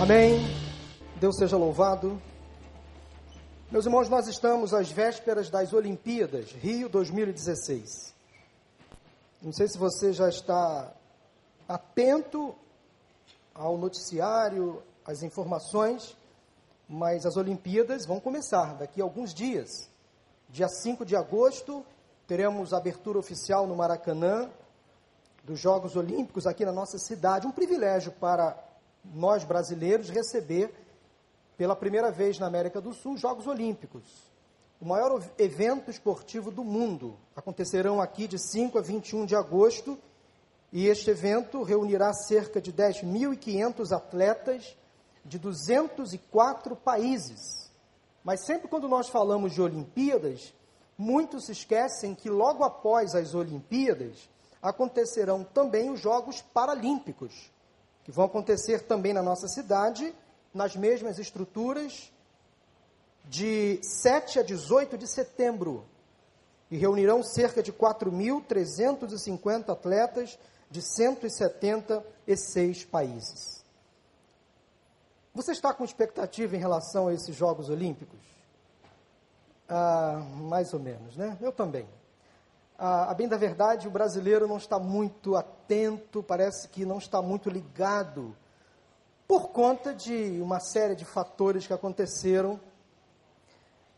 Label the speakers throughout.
Speaker 1: Amém. Deus seja louvado. Meus irmãos, nós estamos às vésperas das Olimpíadas Rio 2016. Não sei se você já está atento ao noticiário, às informações, mas as Olimpíadas vão começar daqui a alguns dias. Dia 5 de agosto, teremos a abertura oficial no Maracanã dos Jogos Olímpicos aqui na nossa cidade. Um privilégio para nós brasileiros receber pela primeira vez na América do Sul Jogos Olímpicos. O maior evento esportivo do mundo. Acontecerão aqui de 5 a 21 de agosto e este evento reunirá cerca de 10.500 atletas de 204 países. Mas sempre quando nós falamos de Olimpíadas, muitos se esquecem que logo após as Olimpíadas acontecerão também os Jogos Paralímpicos que vão acontecer também na nossa cidade, nas mesmas estruturas, de 7 a 18 de setembro. E reunirão cerca de 4.350 atletas de 176 países. Você está com expectativa em relação a esses Jogos Olímpicos? Ah, mais ou menos, né? Eu também a, a bem da verdade, o brasileiro não está muito atento, parece que não está muito ligado, por conta de uma série de fatores que aconteceram,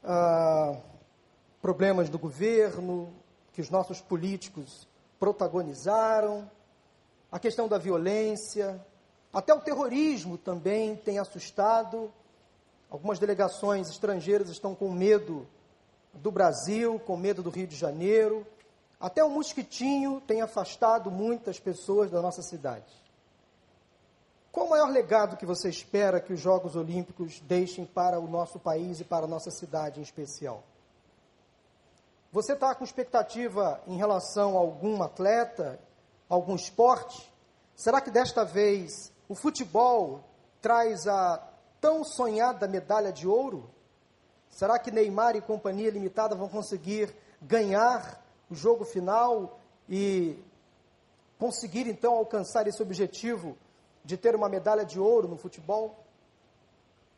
Speaker 1: ah, problemas do governo, que os nossos políticos protagonizaram, a questão da violência, até o terrorismo também tem assustado. Algumas delegações estrangeiras estão com medo do Brasil, com medo do Rio de Janeiro. Até o mosquitinho tem afastado muitas pessoas da nossa cidade. Qual o maior legado que você espera que os Jogos Olímpicos deixem para o nosso país e para a nossa cidade em especial? Você está com expectativa em relação a algum atleta, algum esporte? Será que desta vez o futebol traz a tão sonhada medalha de ouro? Será que Neymar e companhia limitada vão conseguir ganhar o jogo final e conseguir então alcançar esse objetivo de ter uma medalha de ouro no futebol.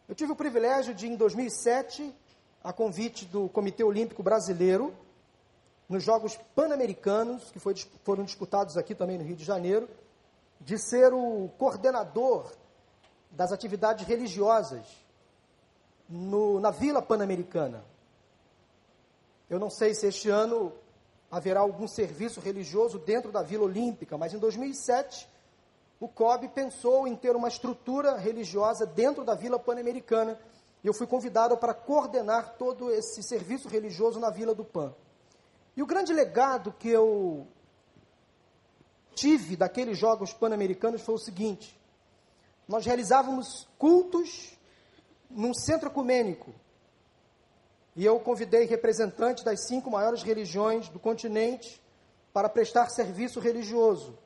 Speaker 1: Eu tive o privilégio de, em 2007, a convite do Comitê Olímpico Brasileiro, nos Jogos Pan-Americanos, que foi, foram disputados aqui também no Rio de Janeiro, de ser o coordenador das atividades religiosas no, na Vila Pan-Americana. Eu não sei se este ano haverá algum serviço religioso dentro da Vila Olímpica, mas em 2007 o COB pensou em ter uma estrutura religiosa dentro da Vila Pan-Americana e eu fui convidado para coordenar todo esse serviço religioso na Vila do Pan. E o grande legado que eu tive daqueles Jogos Pan-Americanos foi o seguinte: nós realizávamos cultos num centro ecumênico, e eu convidei representantes das cinco maiores religiões do continente para prestar serviço religioso.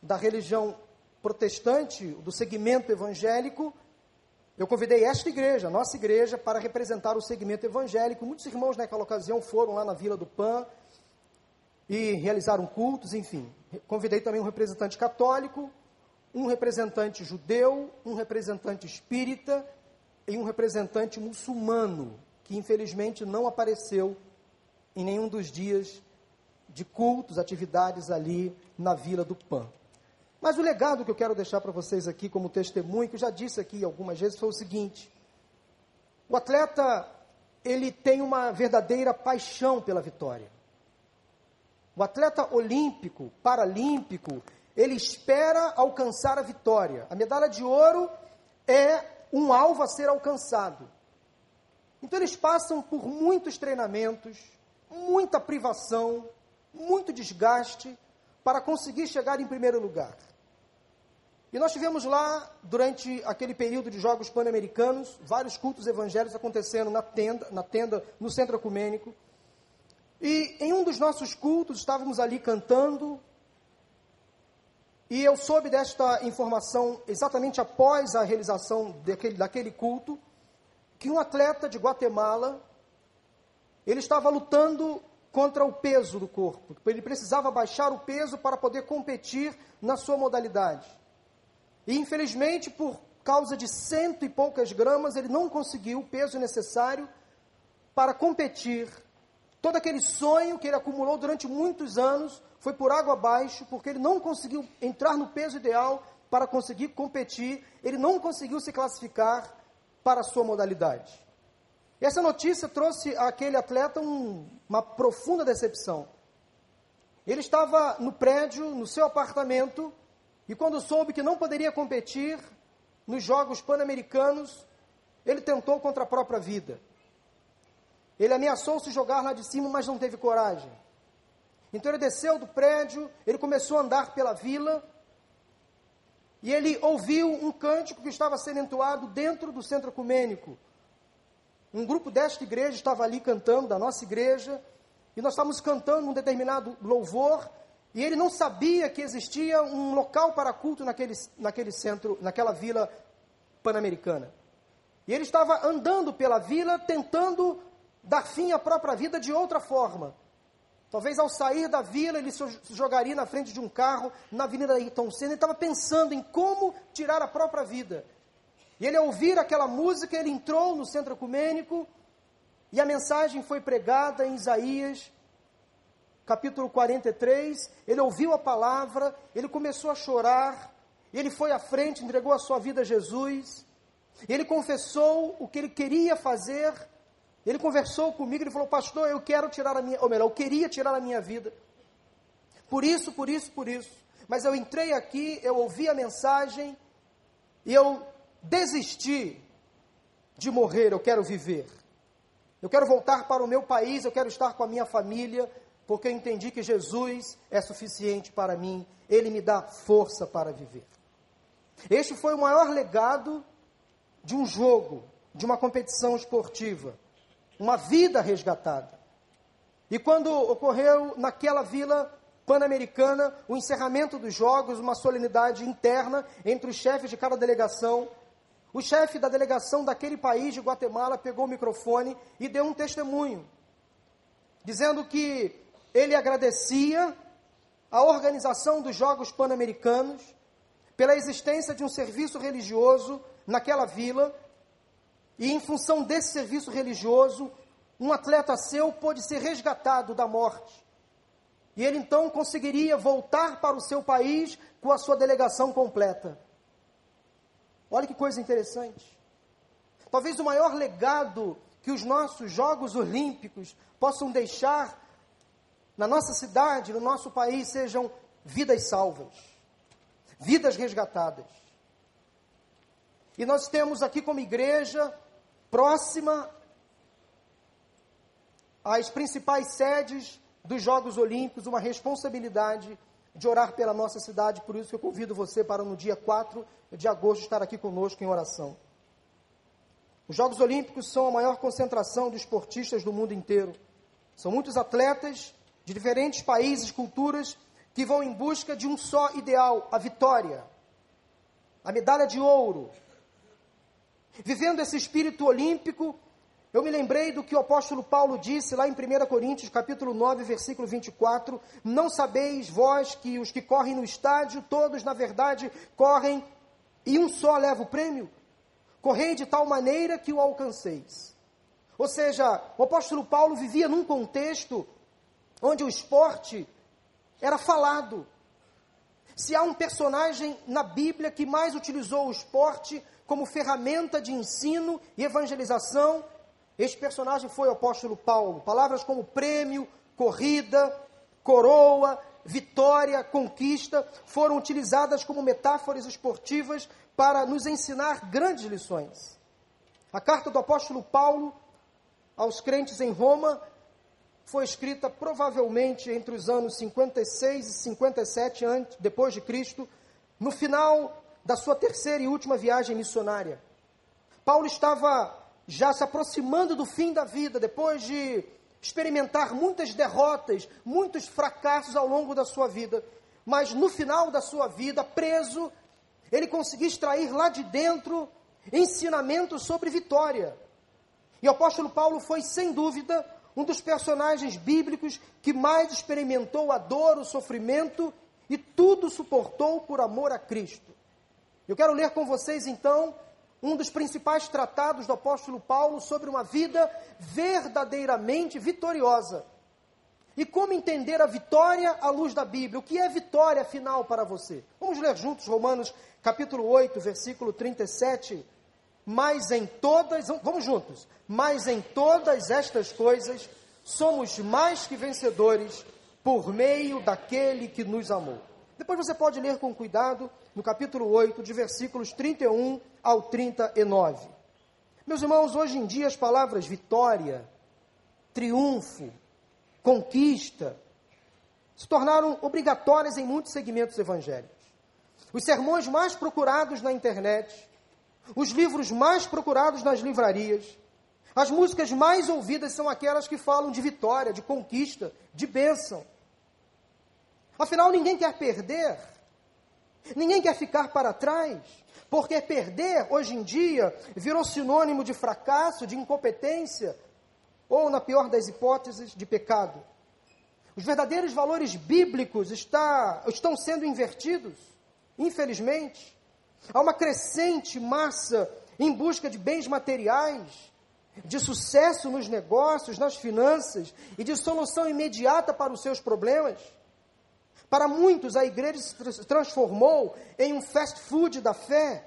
Speaker 1: Da religião protestante, do segmento evangélico, eu convidei esta igreja, nossa igreja, para representar o segmento evangélico. Muitos irmãos naquela ocasião foram lá na Vila do Pan e realizaram cultos, enfim. Convidei também um representante católico, um representante judeu, um representante espírita e um representante muçulmano que infelizmente não apareceu em nenhum dos dias de cultos, atividades ali na Vila do Pan. Mas o legado que eu quero deixar para vocês aqui como testemunho, que eu já disse aqui algumas vezes, foi o seguinte: o atleta ele tem uma verdadeira paixão pela vitória. O atleta olímpico, paralímpico, ele espera alcançar a vitória. A medalha de ouro é um alvo a ser alcançado. Então eles passam por muitos treinamentos, muita privação, muito desgaste para conseguir chegar em primeiro lugar. E nós tivemos lá, durante aquele período de Jogos Pan-Americanos, vários cultos evangélicos acontecendo na tenda, na tenda, no centro ecumênico. E em um dos nossos cultos, estávamos ali cantando, e eu soube desta informação exatamente após a realização daquele, daquele culto, que um atleta de Guatemala, ele estava lutando contra o peso do corpo. Ele precisava baixar o peso para poder competir na sua modalidade. E infelizmente, por causa de cento e poucas gramas, ele não conseguiu o peso necessário para competir. Todo aquele sonho que ele acumulou durante muitos anos foi por água abaixo, porque ele não conseguiu entrar no peso ideal para conseguir competir, ele não conseguiu se classificar para a sua modalidade. Essa notícia trouxe àquele atleta um, uma profunda decepção. Ele estava no prédio, no seu apartamento, e quando soube que não poderia competir nos Jogos Pan-Americanos, ele tentou contra a própria vida. Ele ameaçou se jogar lá de cima, mas não teve coragem. Então ele desceu do prédio, ele começou a andar pela vila, e ele ouviu um cântico que estava sendo entoado dentro do centro ecumênico. Um grupo desta igreja estava ali cantando, da nossa igreja, e nós estávamos cantando um determinado louvor, e ele não sabia que existia um local para culto naquele, naquele centro, naquela vila pan-americana. E ele estava andando pela vila, tentando dar fim à própria vida de outra forma. Talvez ao sair da vila ele se jogaria na frente de um carro na Avenida Ayrton Senna. Ele estava pensando em como tirar a própria vida. E ele, ao ouvir aquela música, ele entrou no centro ecumênico e a mensagem foi pregada em Isaías capítulo 43, ele ouviu a palavra, ele começou a chorar, ele foi à frente, entregou a sua vida a Jesus, ele confessou o que ele queria fazer, ele conversou comigo, ele falou, pastor, eu quero tirar a minha, ou melhor, eu queria tirar a minha vida, por isso, por isso, por isso, mas eu entrei aqui, eu ouvi a mensagem, e eu desisti de morrer, eu quero viver. Eu quero voltar para o meu país, eu quero estar com a minha família, porque eu entendi que Jesus é suficiente para mim, ele me dá força para viver. Este foi o maior legado de um jogo, de uma competição esportiva, uma vida resgatada. E quando ocorreu naquela vila pan-americana o encerramento dos jogos, uma solenidade interna entre os chefes de cada delegação, o chefe da delegação daquele país de Guatemala pegou o microfone e deu um testemunho, dizendo que ele agradecia a organização dos Jogos Pan-Americanos pela existência de um serviço religioso naquela vila, e em função desse serviço religioso, um atleta seu pôde ser resgatado da morte. E ele então conseguiria voltar para o seu país com a sua delegação completa. Olha que coisa interessante. Talvez o maior legado que os nossos Jogos Olímpicos possam deixar na nossa cidade, no nosso país, sejam vidas salvas, vidas resgatadas. E nós temos aqui como igreja, próxima às principais sedes dos Jogos Olímpicos, uma responsabilidade de orar pela nossa cidade, por isso que eu convido você para no dia 4 de agosto estar aqui conosco em oração. Os Jogos Olímpicos são a maior concentração de esportistas do mundo inteiro. São muitos atletas de diferentes países, culturas, que vão em busca de um só ideal, a vitória, a medalha de ouro. Vivendo esse espírito olímpico, eu me lembrei do que o apóstolo Paulo disse lá em 1 Coríntios, capítulo 9, versículo 24: Não sabeis vós que os que correm no estádio, todos na verdade correm e um só leva o prêmio? Correi de tal maneira que o alcanceis. Ou seja, o apóstolo Paulo vivia num contexto onde o esporte era falado. Se há um personagem na Bíblia que mais utilizou o esporte como ferramenta de ensino e evangelização, este personagem foi o apóstolo Paulo. Palavras como prêmio, corrida, coroa, vitória, conquista foram utilizadas como metáforas esportivas para nos ensinar grandes lições. A carta do apóstolo Paulo aos crentes em Roma foi escrita provavelmente entre os anos 56 e 57 antes, depois de Cristo, no final da sua terceira e última viagem missionária. Paulo estava já se aproximando do fim da vida, depois de experimentar muitas derrotas, muitos fracassos ao longo da sua vida, mas no final da sua vida, preso, ele conseguiu extrair lá de dentro ensinamentos sobre vitória. E o apóstolo Paulo foi, sem dúvida, um dos personagens bíblicos que mais experimentou a dor, o sofrimento e tudo suportou por amor a Cristo. Eu quero ler com vocês então um dos principais tratados do apóstolo Paulo sobre uma vida verdadeiramente vitoriosa. E como entender a vitória à luz da Bíblia? O que é vitória final para você? Vamos ler juntos Romanos capítulo 8, versículo 37. Mas em todas, vamos juntos. Mas em todas estas coisas somos mais que vencedores por meio daquele que nos amou. Depois você pode ler com cuidado no capítulo 8, de versículos 31 ao 39. Meus irmãos, hoje em dia as palavras vitória, triunfo, conquista, se tornaram obrigatórias em muitos segmentos evangélicos. Os sermões mais procurados na internet, os livros mais procurados nas livrarias, as músicas mais ouvidas são aquelas que falam de vitória, de conquista, de bênção. Afinal, ninguém quer perder, ninguém quer ficar para trás, porque perder, hoje em dia, virou sinônimo de fracasso, de incompetência, ou, na pior das hipóteses, de pecado. Os verdadeiros valores bíblicos está, estão sendo invertidos, infelizmente. Há uma crescente massa em busca de bens materiais, de sucesso nos negócios, nas finanças e de solução imediata para os seus problemas. Para muitos, a igreja se transformou em um fast food da fé,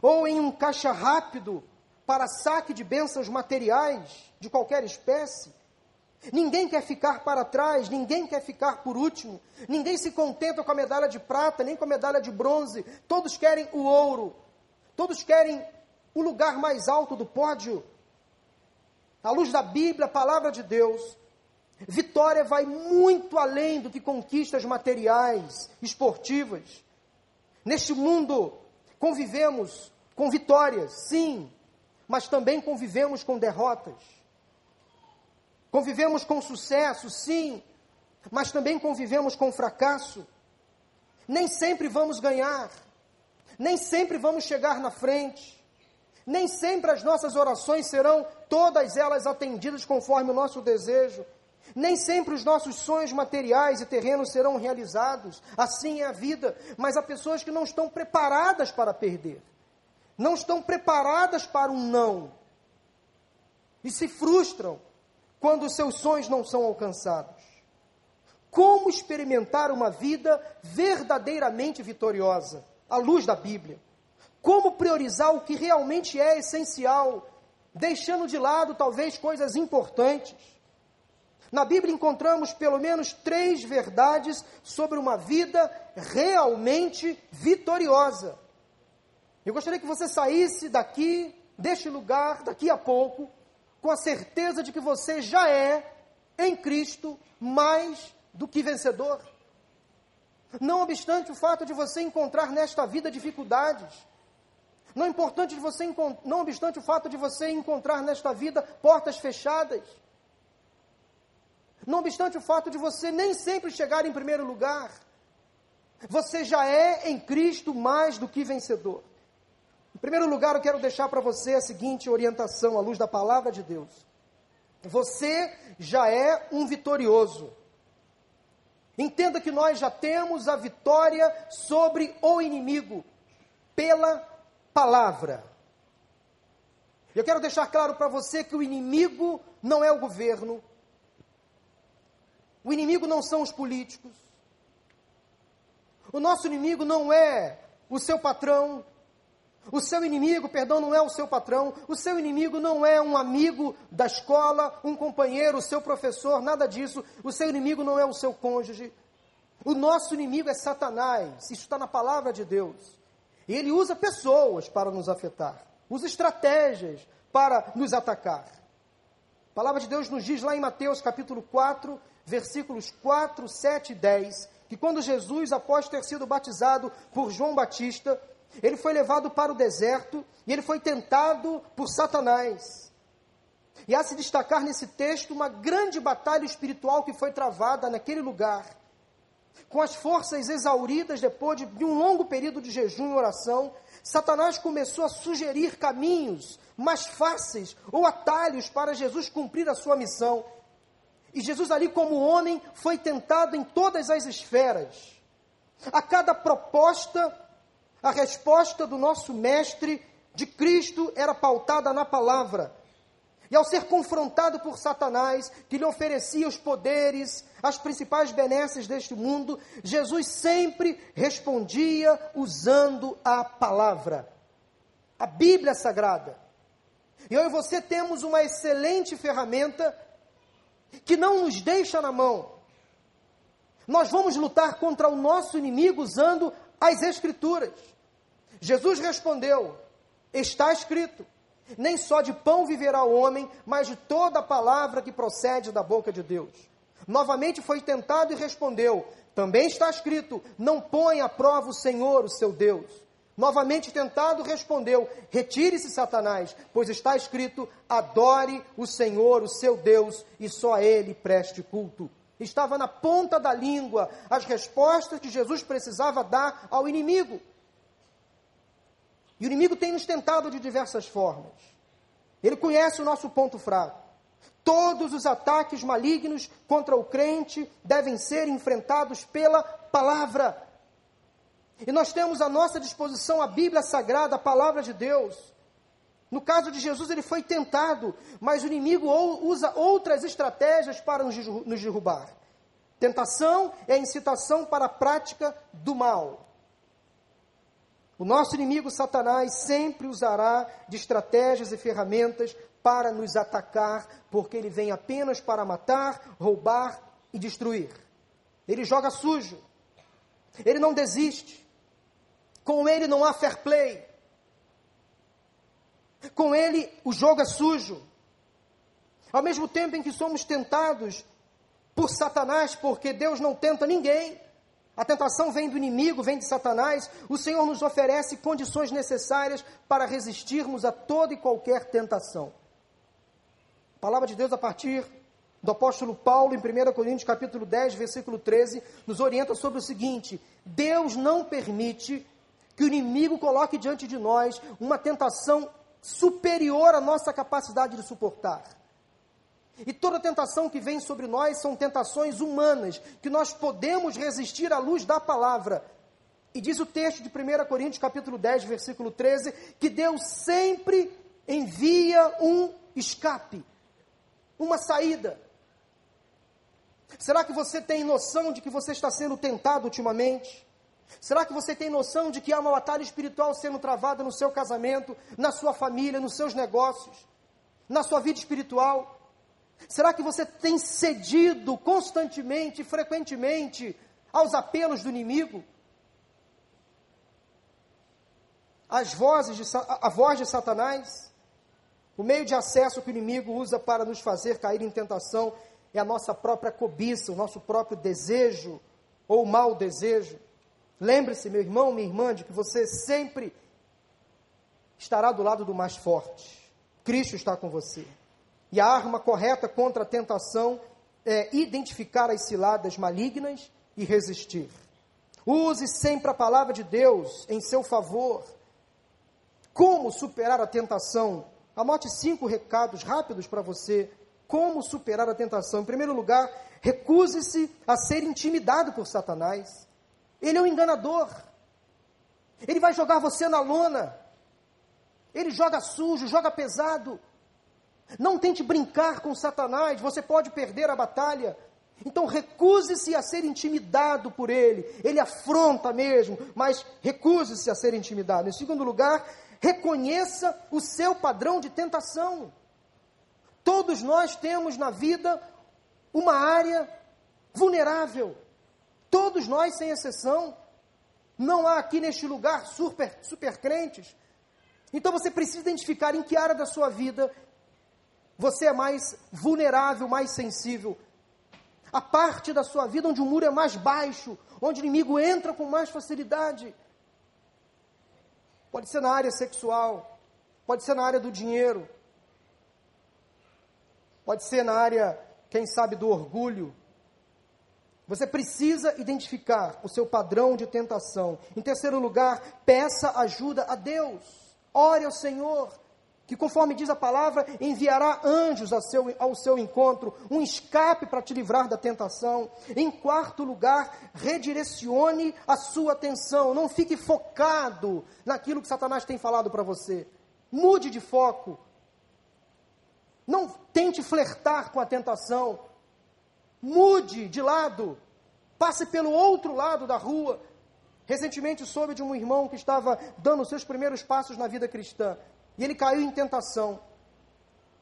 Speaker 1: ou em um caixa rápido para saque de bênçãos materiais de qualquer espécie. Ninguém quer ficar para trás, ninguém quer ficar por último, ninguém se contenta com a medalha de prata, nem com a medalha de bronze, todos querem o ouro, todos querem o lugar mais alto do pódio. À luz da Bíblia, a palavra de Deus, vitória vai muito além do que conquistas materiais, esportivas. Neste mundo, convivemos com vitórias, sim, mas também convivemos com derrotas. Convivemos com sucesso, sim, mas também convivemos com fracasso. Nem sempre vamos ganhar, nem sempre vamos chegar na frente, nem sempre as nossas orações serão todas elas atendidas conforme o nosso desejo. Nem sempre os nossos sonhos materiais e terrenos serão realizados. Assim é a vida. Mas há pessoas que não estão preparadas para perder. Não estão preparadas para um não. E se frustram quando os seus sonhos não são alcançados? Como experimentar uma vida verdadeiramente vitoriosa, à luz da Bíblia? Como priorizar o que realmente é essencial, deixando de lado talvez coisas importantes? Na Bíblia encontramos pelo menos três verdades sobre uma vida realmente vitoriosa. Eu gostaria que você saísse daqui, deste lugar, daqui a pouco, com a certeza de que você já é, em Cristo, mais do que vencedor. Não obstante o fato de você encontrar nesta vida dificuldades, não, importante de você, não obstante o fato de você encontrar nesta vida portas fechadas, não obstante o fato de você nem sempre chegar em primeiro lugar, você já é em Cristo mais do que vencedor. Em primeiro lugar, eu quero deixar para você a seguinte orientação à luz da palavra de Deus. Você já é um vitorioso. Entenda que nós já temos a vitória sobre o inimigo pela palavra. Eu quero deixar claro para você que o inimigo não é o governo, o inimigo não são os políticos, o nosso inimigo não é o seu patrão, o seu inimigo, perdão, não é o seu patrão, o seu inimigo não é um amigo da escola, um companheiro, o seu professor, nada disso. O seu inimigo não é o seu cônjuge. O nosso inimigo é Satanás, isso está na palavra de Deus. E ele usa pessoas para nos afetar, usa estratégias para nos atacar. A palavra de Deus nos diz lá em Mateus capítulo 4, versículos 4, 7 e 10, que quando Jesus, após ter sido batizado por João Batista, ele foi levado para o deserto e ele foi tentado por Satanás. E há se destacar nesse texto uma grande batalha espiritual que foi travada naquele lugar. Com as forças exauridas depois de um longo período de jejum e oração, Satanás começou a sugerir caminhos mais fáceis ou atalhos para Jesus cumprir a sua missão. E Jesus, ali como homem, foi tentado em todas as esferas. A cada proposta a resposta do nosso mestre de Cristo era pautada na palavra. E ao ser confrontado por Satanás, que lhe oferecia os poderes, as principais benesses deste mundo, Jesus sempre respondia usando a palavra, a Bíblia Sagrada. E eu e você temos uma excelente ferramenta que não nos deixa na mão. Nós vamos lutar contra o nosso inimigo usando as Escrituras. Jesus respondeu: Está escrito. Nem só de pão viverá o homem, mas de toda a palavra que procede da boca de Deus. Novamente foi tentado e respondeu: Também está escrito: Não põe à prova o Senhor, o seu Deus. Novamente tentado, respondeu: Retire-se, Satanás, pois está escrito: Adore o Senhor, o seu Deus, e só a ele preste culto. Estava na ponta da língua as respostas que Jesus precisava dar ao inimigo. E o inimigo tem nos tentado de diversas formas. Ele conhece o nosso ponto fraco. Todos os ataques malignos contra o crente devem ser enfrentados pela palavra. E nós temos à nossa disposição a Bíblia Sagrada, a palavra de Deus. No caso de Jesus, ele foi tentado, mas o inimigo usa outras estratégias para nos derrubar. Tentação é incitação para a prática do mal. O nosso inimigo Satanás sempre usará de estratégias e ferramentas para nos atacar, porque ele vem apenas para matar, roubar e destruir. Ele joga sujo. Ele não desiste. Com ele não há fair play. Com ele o jogo é sujo. Ao mesmo tempo em que somos tentados por Satanás, porque Deus não tenta ninguém, a tentação vem do inimigo, vem de Satanás. O Senhor nos oferece condições necessárias para resistirmos a toda e qualquer tentação. A palavra de Deus a partir do apóstolo Paulo em 1 Coríntios capítulo 10, versículo 13, nos orienta sobre o seguinte: Deus não permite que o inimigo coloque diante de nós uma tentação superior à nossa capacidade de suportar. E toda tentação que vem sobre nós são tentações humanas, que nós podemos resistir à luz da palavra. E diz o texto de 1 Coríntios, capítulo 10, versículo 13, que Deus sempre envia um escape, uma saída. Será que você tem noção de que você está sendo tentado ultimamente? Será que você tem noção de que há uma batalha espiritual sendo travada no seu casamento, na sua família, nos seus negócios, na sua vida espiritual? Será que você tem cedido constantemente, frequentemente, aos apelos do inimigo? As vozes de, a voz de Satanás, o meio de acesso que o inimigo usa para nos fazer cair em tentação é a nossa própria cobiça, o nosso próprio desejo ou mau desejo. Lembre-se, meu irmão, minha irmã, de que você sempre estará do lado do mais forte. Cristo está com você. E a arma correta contra a tentação é identificar as ciladas malignas e resistir. Use sempre a palavra de Deus em seu favor. Como superar a tentação? Anote cinco recados rápidos para você. Como superar a tentação? Em primeiro lugar, recuse-se a ser intimidado por Satanás. Ele é um enganador. Ele vai jogar você na lona. Ele joga sujo, joga pesado. Não tente brincar com Satanás, você pode perder a batalha. Então recuse-se a ser intimidado por ele. Ele afronta mesmo, mas recuse-se a ser intimidado. Em segundo lugar, reconheça o seu padrão de tentação. Todos nós temos na vida uma área vulnerável. Todos nós, sem exceção. Não há aqui neste lugar super, super crentes. Então você precisa identificar em que área da sua vida você é mais vulnerável, mais sensível. A parte da sua vida onde o muro é mais baixo, onde o inimigo entra com mais facilidade. Pode ser na área sexual, pode ser na área do dinheiro, pode ser na área, quem sabe, do orgulho. Você precisa identificar o seu padrão de tentação. Em terceiro lugar, peça ajuda a Deus. Ore ao Senhor. que, conforme diz a palavra, enviará anjos ao seu, ao seu encontro, um escape para te livrar da tentação. Em quarto lugar, redirecione a sua atenção, não fique focado naquilo que Satanás tem falado para você. Mude de foco. Não tente flertar com a tentação. Mude de lado. Passe pelo outro lado da rua. Recentemente soube de um irmão que estava dando seus primeiros passos na vida cristã. E ele caiu em tentação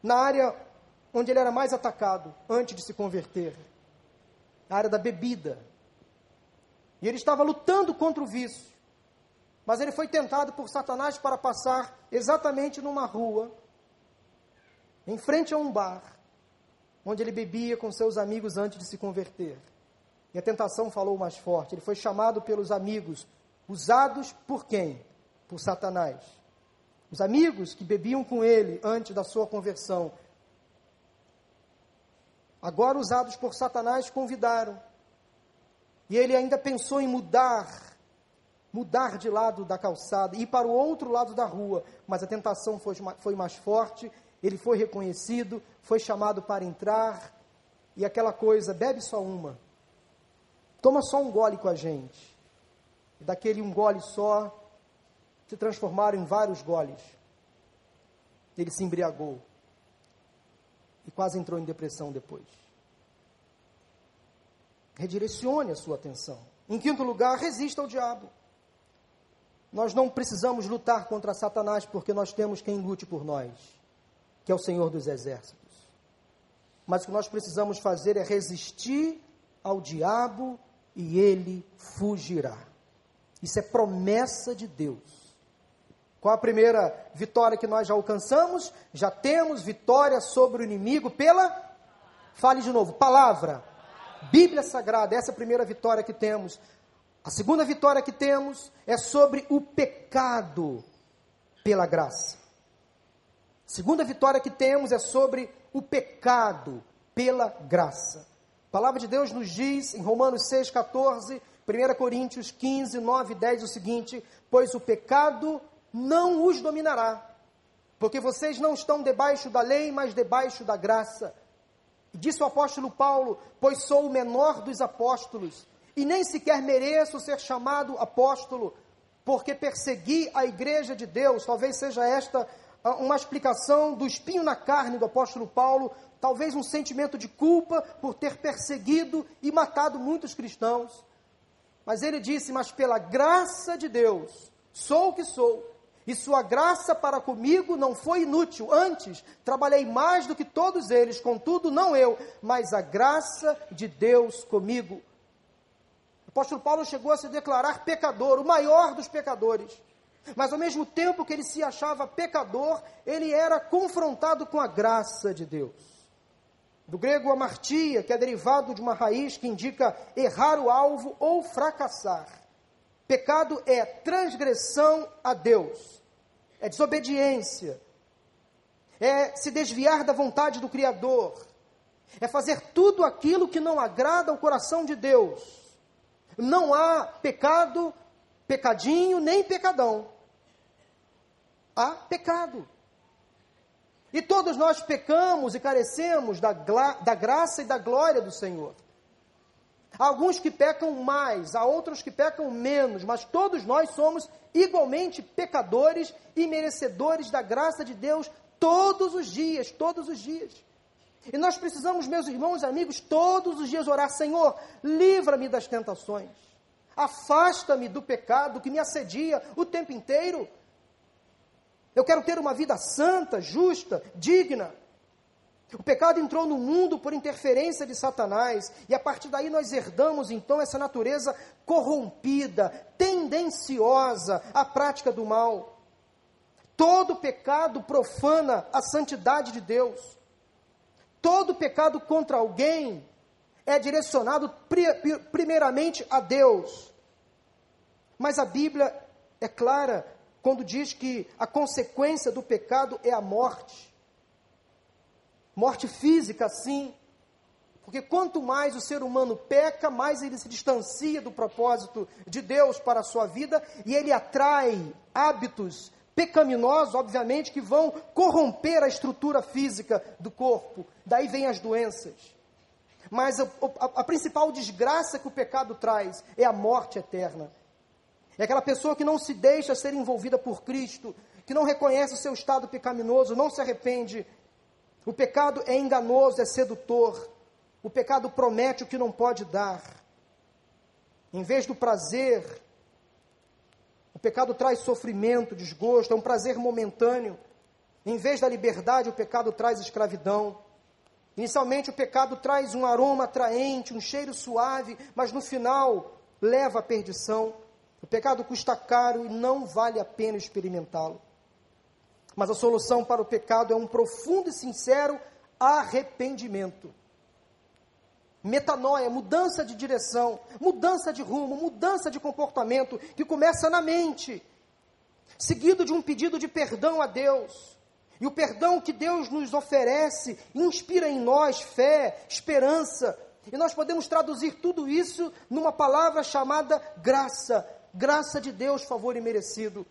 Speaker 1: na área onde ele era mais atacado antes de se converter a área da bebida. E ele estava lutando contra o vício. Mas ele foi tentado por Satanás para passar exatamente numa rua, em frente a um bar, onde ele bebia com seus amigos antes de se converter. E a tentação falou mais forte. Ele foi chamado pelos amigos, usados por quem? Por Satanás. Os amigos que bebiam com ele antes da sua conversão, agora usados por Satanás, convidaram. E ele ainda pensou em mudar, mudar de lado da calçada, ir para o outro lado da rua, mas a tentação foi, foi mais forte, ele foi reconhecido, foi chamado para entrar, e aquela coisa, bebe só uma, toma só um gole com a gente. E daquele um gole só, se transformaram em vários goles. Ele se embriagou e quase entrou em depressão depois. Redirecione a sua atenção. Em quinto lugar, resista ao diabo. Nós não precisamos lutar contra Satanás porque nós temos quem lute por nós, que é o Senhor dos Exércitos. Mas o que nós precisamos fazer é resistir ao diabo e ele fugirá. Isso é promessa de Deus. Qual a primeira vitória que nós já alcançamos? Já temos vitória sobre o inimigo pela. Fale de novo, palavra. Bíblia Sagrada, essa é a primeira vitória que temos. A segunda vitória que temos é sobre o pecado pela graça. Segunda vitória que temos é sobre o pecado pela graça. A palavra de Deus nos diz em Romanos 6,14, 1 Coríntios 15, 9 e 10 o seguinte: Pois o pecado não os dominará, porque vocês não estão debaixo da lei, mas debaixo da graça. Disse o apóstolo Paulo: Pois sou o menor dos apóstolos, e nem sequer mereço ser chamado apóstolo, porque persegui a igreja de Deus. Talvez seja esta uma explicação do espinho na carne do apóstolo Paulo, talvez um sentimento de culpa por ter perseguido e matado muitos cristãos. Mas ele disse: Mas pela graça de Deus, sou o que sou e sua graça para comigo não foi inútil. Antes, trabalhei mais do que todos eles, contudo, não eu, mas a graça de Deus comigo. O apóstolo Paulo chegou a se declarar pecador, o maior dos pecadores. Mas ao mesmo tempo que ele se achava pecador, ele era confrontado com a graça de Deus. Do grego amartia, que é derivado de uma raiz que indica errar o alvo ou fracassar. Pecado é transgressão a Deus, é desobediência, é se desviar da vontade do Criador, é fazer tudo aquilo que não agrada ao coração de Deus. Não há pecado, pecadinho, nem pecadão. Há pecado. E todos nós pecamos e carecemos da, da graça e da glória do Senhor. Há alguns que pecam mais, há outros que pecam menos, mas todos nós somos igualmente pecadores e merecedores da graça de Deus todos os dias, todos os dias. E nós precisamos, meus irmãos e amigos, todos os dias orar: Senhor, livra-me das tentações, afasta-me do pecado que me assedia o tempo inteiro. Eu quero ter uma vida santa, justa, digna. O pecado entrou no mundo por interferência de Satanás, e a partir daí nós herdamos então essa natureza corrompida, tendenciosa à prática do mal. Todo pecado profana a santidade de Deus. Todo pecado contra alguém é direcionado primeiramente a Deus. Mas a Bíblia é clara quando diz que a consequência do pecado é a morte. Morte física, sim. Porque quanto mais o ser humano peca, mais ele se distancia do propósito de Deus para a sua vida e ele atrai hábitos pecaminosos, obviamente, que vão corromper a estrutura física do corpo. Daí vêm as doenças. Mas a, a, a, principal desgraça que o pecado traz é a morte eterna. É aquela pessoa que não se deixa ser envolvida por Cristo, que não reconhece o seu estado pecaminoso, não se arrepende. O pecado é enganoso, é sedutor. O pecado promete o que não pode dar. Em vez do prazer, o pecado traz sofrimento, desgosto, é um prazer momentâneo. Em vez da liberdade, o pecado traz escravidão. Inicialmente, o pecado traz um aroma atraente, um cheiro suave, mas no final leva à perdição. O pecado custa caro e não vale a pena experimentá-lo. Mas a solução para o pecado é um profundo e sincero arrependimento. Metanoia, mudança de direção, mudança de rumo, mudança de comportamento que começa na mente, seguido de um pedido de perdão a Deus. E o perdão que Deus nos oferece inspira em nós fé, esperança. E nós podemos traduzir tudo isso numa palavra chamada graça. Graça de Deus, favor imerecido.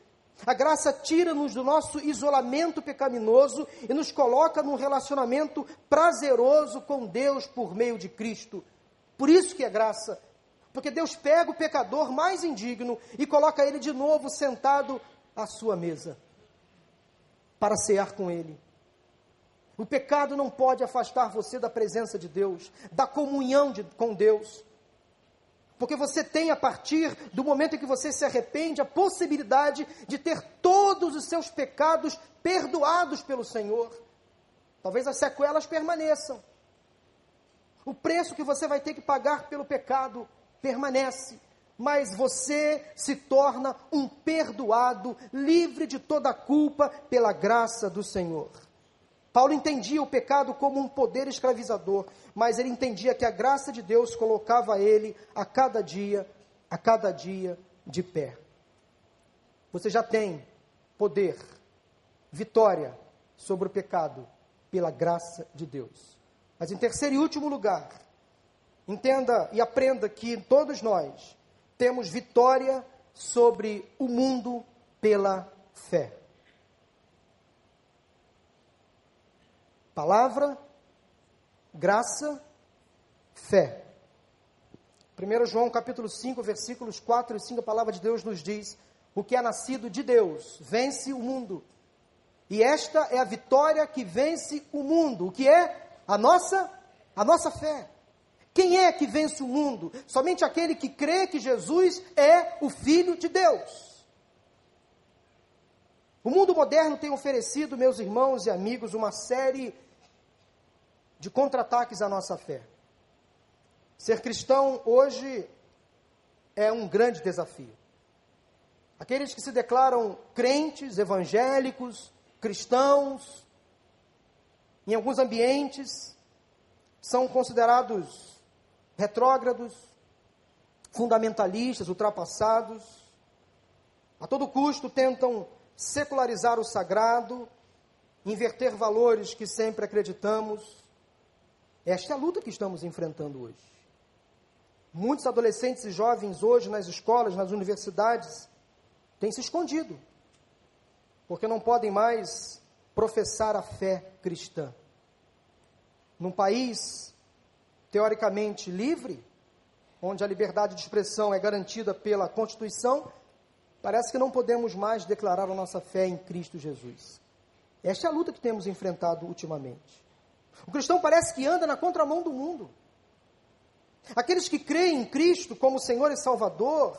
Speaker 1: A graça tira-nos do nosso isolamento pecaminoso e nos coloca num relacionamento prazeroso com Deus por meio de Cristo. Por isso que é graça. Porque Deus pega o pecador mais indigno e coloca ele de novo sentado à sua mesa para cear com ele. O pecado não pode afastar você da presença de Deus, da comunhão de, com Deus. Porque você tem, a partir do momento em que você se arrepende, a possibilidade de ter todos os seus pecados perdoados pelo Senhor. Talvez as sequelas permaneçam. O preço que você vai ter que pagar pelo pecado permanece. Mas você se torna um perdoado, livre de toda culpa pela graça do Senhor. Paulo entendia o pecado como um poder escravizador, mas ele entendia que a graça de Deus colocava ele a cada dia, a cada dia de pé. Você já tem poder, vitória sobre o pecado pela graça de Deus. Mas em terceiro e último lugar, entenda e aprenda que todos nós temos vitória sobre o mundo pela fé. Palavra, graça, fé. 1 João capítulo 5, versículos 4 e 5, a palavra de Deus nos diz: O que é nascido de Deus vence o mundo. E esta é a vitória que vence o mundo. O que é? A nossa, a nossa fé. Quem é que vence o mundo? Somente aquele que crê que Jesus é o Filho de Deus. O mundo moderno tem oferecido, meus irmãos e amigos, uma série de contra-ataques à nossa fé. Ser cristão hoje é um grande desafio. Aqueles que se declaram crentes, evangélicos, cristãos, em alguns ambientes, são considerados retrógrados, fundamentalistas, ultrapassados. A todo custo tentam secularizar o sagrado, inverter valores que sempre acreditamos. Esta é a luta que estamos enfrentando hoje. Muitos adolescentes e jovens hoje nas escolas, nas universidades, têm se escondido, porque não podem mais professar a fé cristã. Num país teoricamente livre, onde a liberdade de expressão é garantida pela Constituição, Parece que não podemos mais declarar a nossa fé em Cristo Jesus. Esta é a luta que temos enfrentado ultimamente. O cristão parece que anda na contramão do mundo. Aqueles que creem em Cristo como Senhor e Salvador,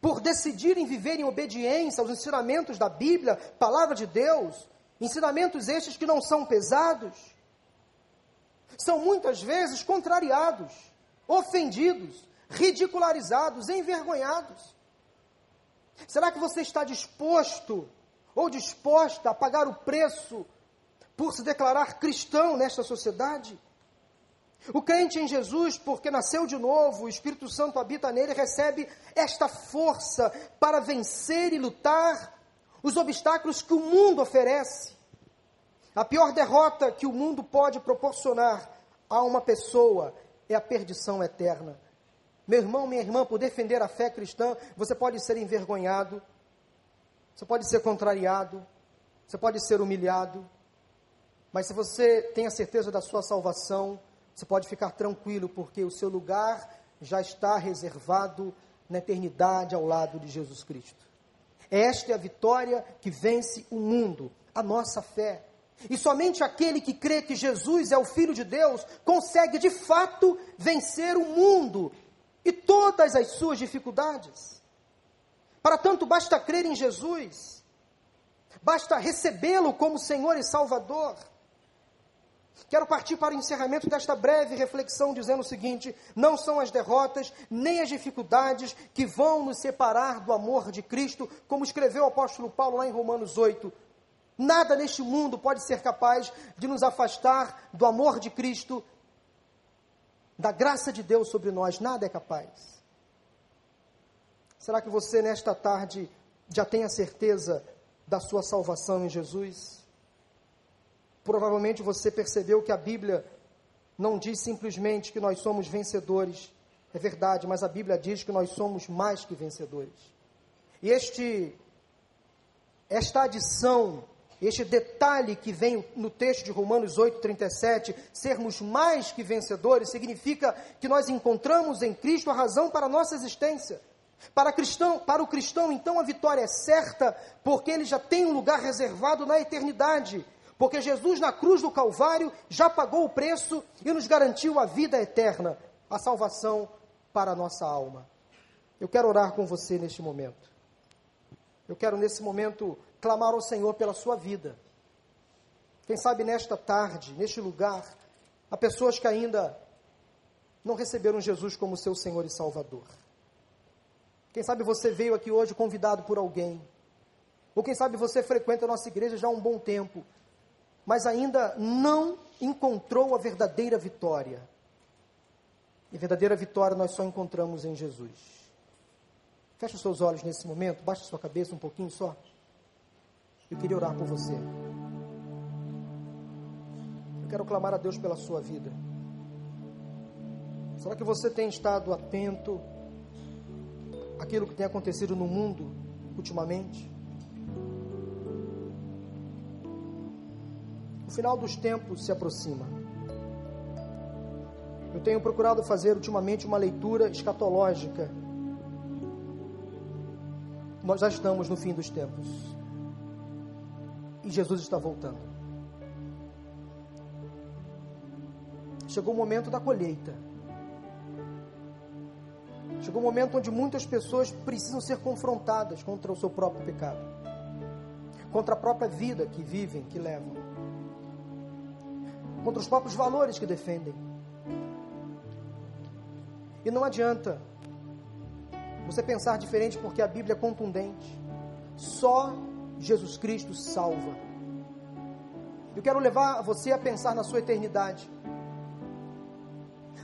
Speaker 1: por decidirem viver em obediência aos ensinamentos da Bíblia, palavra de Deus, ensinamentos estes que não são pesados, são muitas vezes contrariados, ofendidos, ridicularizados, envergonhados. Será que você está disposto ou disposta a pagar o preço por se declarar cristão nesta sociedade? O crente em Jesus, porque nasceu de novo, o Espírito Santo habita nele, recebe esta força para vencer e lutar os obstáculos que o mundo oferece. A pior derrota que o mundo pode proporcionar a uma pessoa é a perdição eterna. Meu irmão, minha irmã, por defender a fé cristã, você pode ser envergonhado, você pode ser contrariado, você pode ser humilhado, mas se você tem a certeza da sua salvação, você pode ficar tranquilo, porque o seu lugar já está reservado na eternidade ao lado de Jesus Cristo. Esta é a vitória que vence o mundo, a nossa fé. E somente aquele que crê que Jesus é o Filho de Deus consegue de fato vencer o mundo e todas as suas dificuldades. Para tanto, basta crer em Jesus, basta recebê-lo como Senhor e Salvador. Quero partir para o encerramento desta breve reflexão dizendo o seguinte: não são as derrotas nem as dificuldades que vão nos separar do amor de Cristo, como escreveu o apóstolo Paulo lá em Romanos 8. Nada neste mundo pode ser capaz de nos afastar do amor de Cristo, da graça de Deus sobre nós, nada é capaz. Será que você nesta tarde já tem a certeza da sua salvação em Jesus? Provavelmente você percebeu que a Bíblia não diz simplesmente que nós somos vencedores, é verdade, mas a Bíblia diz que nós somos mais que vencedores. E este, esta adição, este detalhe que vem no texto de Romanos 8,37, sermos mais que vencedores, significa que nós encontramos em Cristo a razão para a nossa existência. Para, cristão, para o cristão, então, a vitória é certa, porque ele já tem um lugar reservado na eternidade. Porque Jesus na cruz do Calvário já pagou o preço e nos garantiu a vida eterna, a salvação para a nossa alma. Eu quero orar com você neste momento. Eu quero nesse momento clamar ao Senhor pela sua vida. Quem sabe nesta tarde, neste lugar, há pessoas que ainda não receberam Jesus como seu Senhor e Salvador. Quem sabe você veio aqui hoje convidado por alguém. Ou quem sabe você frequenta a nossa igreja já há um bom tempo mas ainda não encontrou a verdadeira vitória. E a verdadeira vitória nós só encontramos em Jesus. Feche os seus olhos nesse momento, baixe sua cabeça um pouquinho só. Eu queria orar por você. Eu quero clamar a Deus pela sua vida. Será que você tem estado atento àquilo que tem acontecido no mundo ultimamente? final dos tempos se aproxima. Eu tenho procurado fazer ultimamente uma leitura escatológica. Nós já estamos no fim dos tempos. E Jesus está voltando. Chegou o momento da colheita. Chegou o momento onde muitas pessoas precisam ser confrontadas contra o seu próprio pecado, contra a própria vida que vivem, que levam contra os próprios valores que defendem. E não adianta você pensar diferente porque a Bíblia é contundente. Só Jesus Cristo salva. Eu quero levar você a pensar na sua eternidade,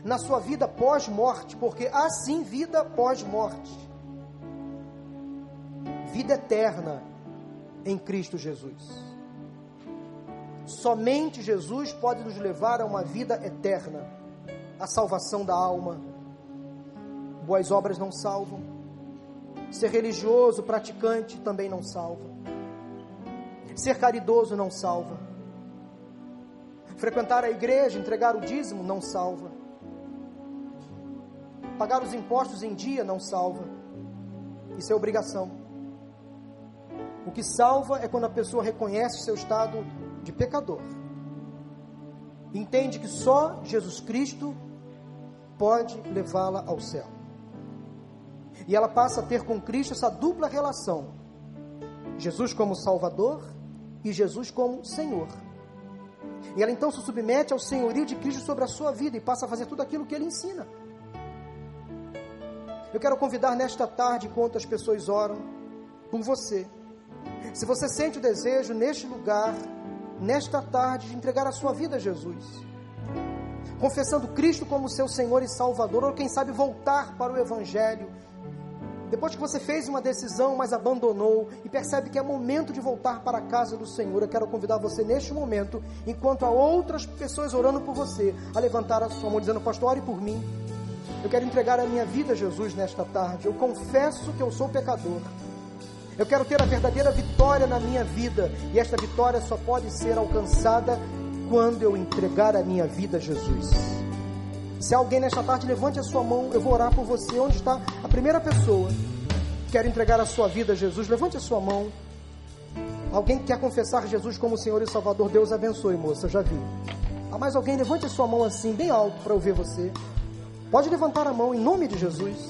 Speaker 1: na sua vida pós-morte, porque há sim vida pós-morte vida eterna em Cristo Jesus. Somente Jesus pode nos levar a uma vida eterna, a salvação da alma. Boas obras não salvam. Ser religioso, praticante também não salva. Ser caridoso não salva. Frequentar a igreja, entregar o dízimo não salva. Pagar os impostos em dia não salva. Isso é obrigação. O que salva é quando a pessoa reconhece o seu estado de pecador, entende que só Jesus Cristo pode levá-la ao céu. E ela passa a ter com Cristo essa dupla relação: Jesus como Salvador e Jesus como Senhor. E ela então se submete ao senhorio de Cristo sobre a sua vida e passa a fazer tudo aquilo que ele ensina. Eu quero convidar nesta tarde, enquanto as pessoas oram, por você. Se você sente o desejo neste lugar nesta tarde, de entregar a sua vida a Jesus, confessando Cristo como seu Senhor e Salvador, ou quem sabe voltar para o Evangelho. Depois que você fez uma decisão, mas abandonou e percebe que é momento de voltar para a casa do Senhor, eu quero convidar você neste momento, enquanto há outras pessoas orando por você, a levantar a sua mão dizendo: Pastor, ore por mim. Eu quero entregar a minha vida a Jesus nesta tarde. Eu confesso que eu sou pecador. Eu quero ter a verdadeira vitória na minha vida. E esta vitória só pode ser alcançada quando eu entregar a minha vida a Jesus. Se alguém nesta tarde levante a sua mão, eu vou orar por você. Onde está a primeira pessoa que quer entregar a sua vida a Jesus? Levante a sua mão. Alguém que quer confessar Jesus como Senhor e Salvador, Deus abençoe, moça, já vi. Há mais alguém? Levante a sua mão assim, bem alto, para eu ver você. Pode levantar a mão em nome de Jesus.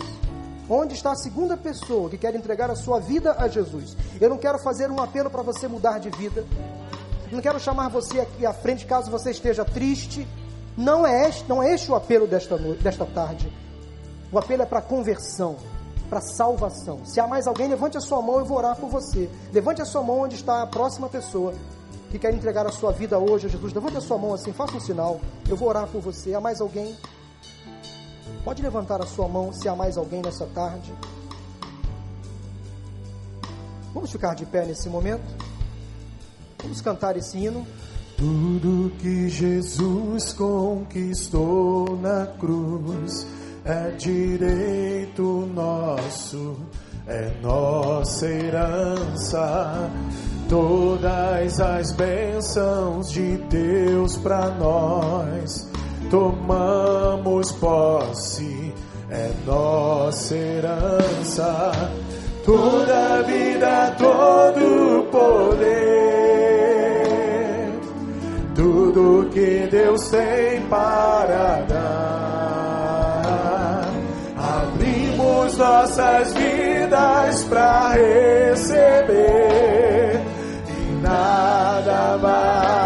Speaker 1: Onde está a segunda pessoa que quer entregar a sua vida a Jesus? Eu não quero fazer um apelo para você mudar de vida. Não quero chamar você aqui à frente caso você esteja triste. Não é este, não é este o apelo desta, noite, desta tarde. O apelo é para conversão, para salvação. Se há mais alguém, levante a sua mão, eu vou orar por você. Levante a sua mão onde está a próxima pessoa que quer entregar a sua vida hoje a Jesus. Levante a sua mão assim, faça um sinal. Eu vou orar por você. Há mais alguém? Pode levantar a sua mão se há mais alguém nessa tarde. Vamos ficar de pé nesse momento? Vamos cantar esse hino.
Speaker 2: Tudo que Jesus conquistou na cruz é direito nosso, é nossa herança. Todas as bênçãos de Deus para nós tomamos posse, é nossa herança. Toda vida, todo nossas vidas para receber. E nada mais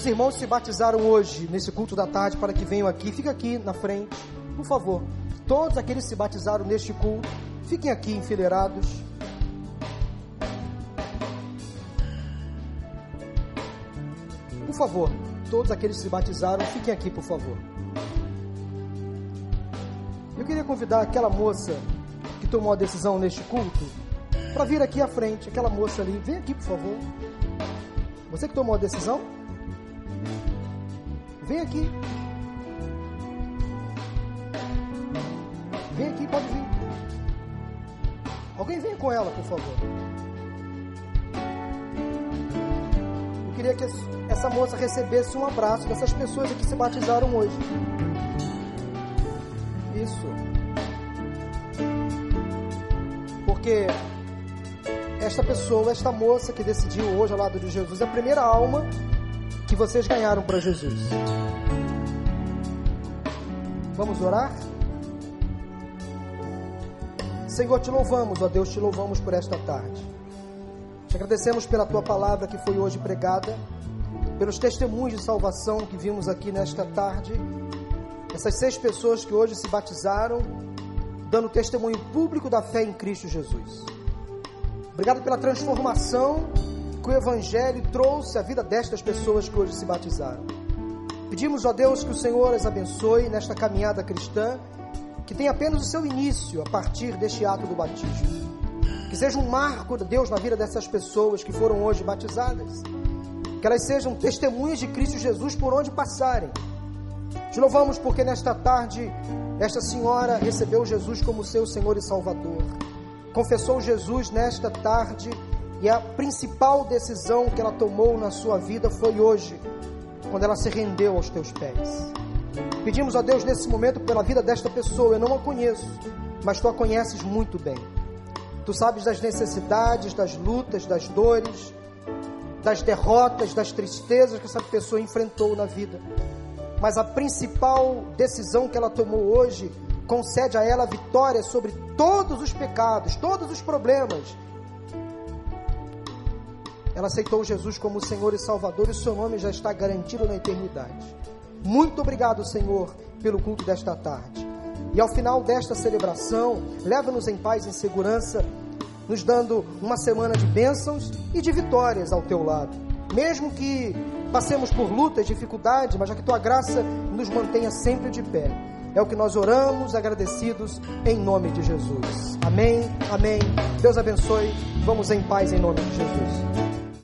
Speaker 1: os irmãos se batizaram hoje, nesse culto da tarde, para que venham aqui. Fica aqui na frente, por favor. Todos aqueles que se batizaram neste culto, fiquem aqui enfileirados. Por favor, todos aqueles que se batizaram, fiquem aqui, por favor. Eu queria convidar aquela moça que tomou a decisão neste culto para vir aqui à frente. Aquela moça ali, vem aqui, por favor. Você que tomou a decisão? Vem aqui. Vem aqui, pode vir. Alguém vem com ela, por favor. Eu queria que essa moça recebesse um abraço dessas pessoas que se batizaram hoje. Isso. Porque esta pessoa, esta moça que decidiu hoje ao lado de Jesus, é a primeira alma que vocês ganharam para Jesus. Vamos orar? Senhor, te louvamos, ó Deus, te louvamos por esta tarde. Te agradecemos pela tua palavra que foi hoje pregada, pelos testemunhos de salvação que vimos aqui nesta tarde. Essas seis pessoas que hoje se batizaram, dando testemunho público da fé em Cristo Jesus. Obrigado pela transformação que o Evangelho trouxe à vida destas pessoas que hoje se batizaram. Pedimos, ó Deus, que o Senhor as abençoe nesta caminhada cristã, que tem apenas o seu início a partir deste ato do batismo. Que seja um marco de Deus na vida dessas pessoas que foram hoje batizadas. Que elas sejam testemunhas de Cristo Jesus por onde passarem. Te louvamos porque nesta tarde esta senhora recebeu Jesus como seu Senhor e Salvador. Confessou Jesus nesta tarde e a principal decisão que ela tomou na sua vida foi hoje, quando ela se rendeu aos teus pés. Pedimos a Deus nesse momento pela vida desta pessoa, eu não a conheço, mas tu a conheces muito bem. Tu sabes das necessidades, das lutas, das dores, das derrotas, das tristezas que essa pessoa enfrentou na vida. Mas a principal decisão que ela tomou hoje concede a ela vitória sobre todos os pecados, todos os problemas ela aceitou Jesus como Senhor e Salvador e o seu nome já está garantido na eternidade. Muito obrigado, Senhor, pelo culto desta tarde. E ao final desta celebração, leva-nos em paz e em segurança nos dando uma semana de bênçãos e de vitórias ao teu lado. Mesmo que passemos por lutas, dificuldades, mas já que tua graça nos mantenha sempre de pé. É o que nós oramos, agradecidos em nome de Jesus. Amém, amém. Deus abençoe. Vamos em paz em nome de Jesus.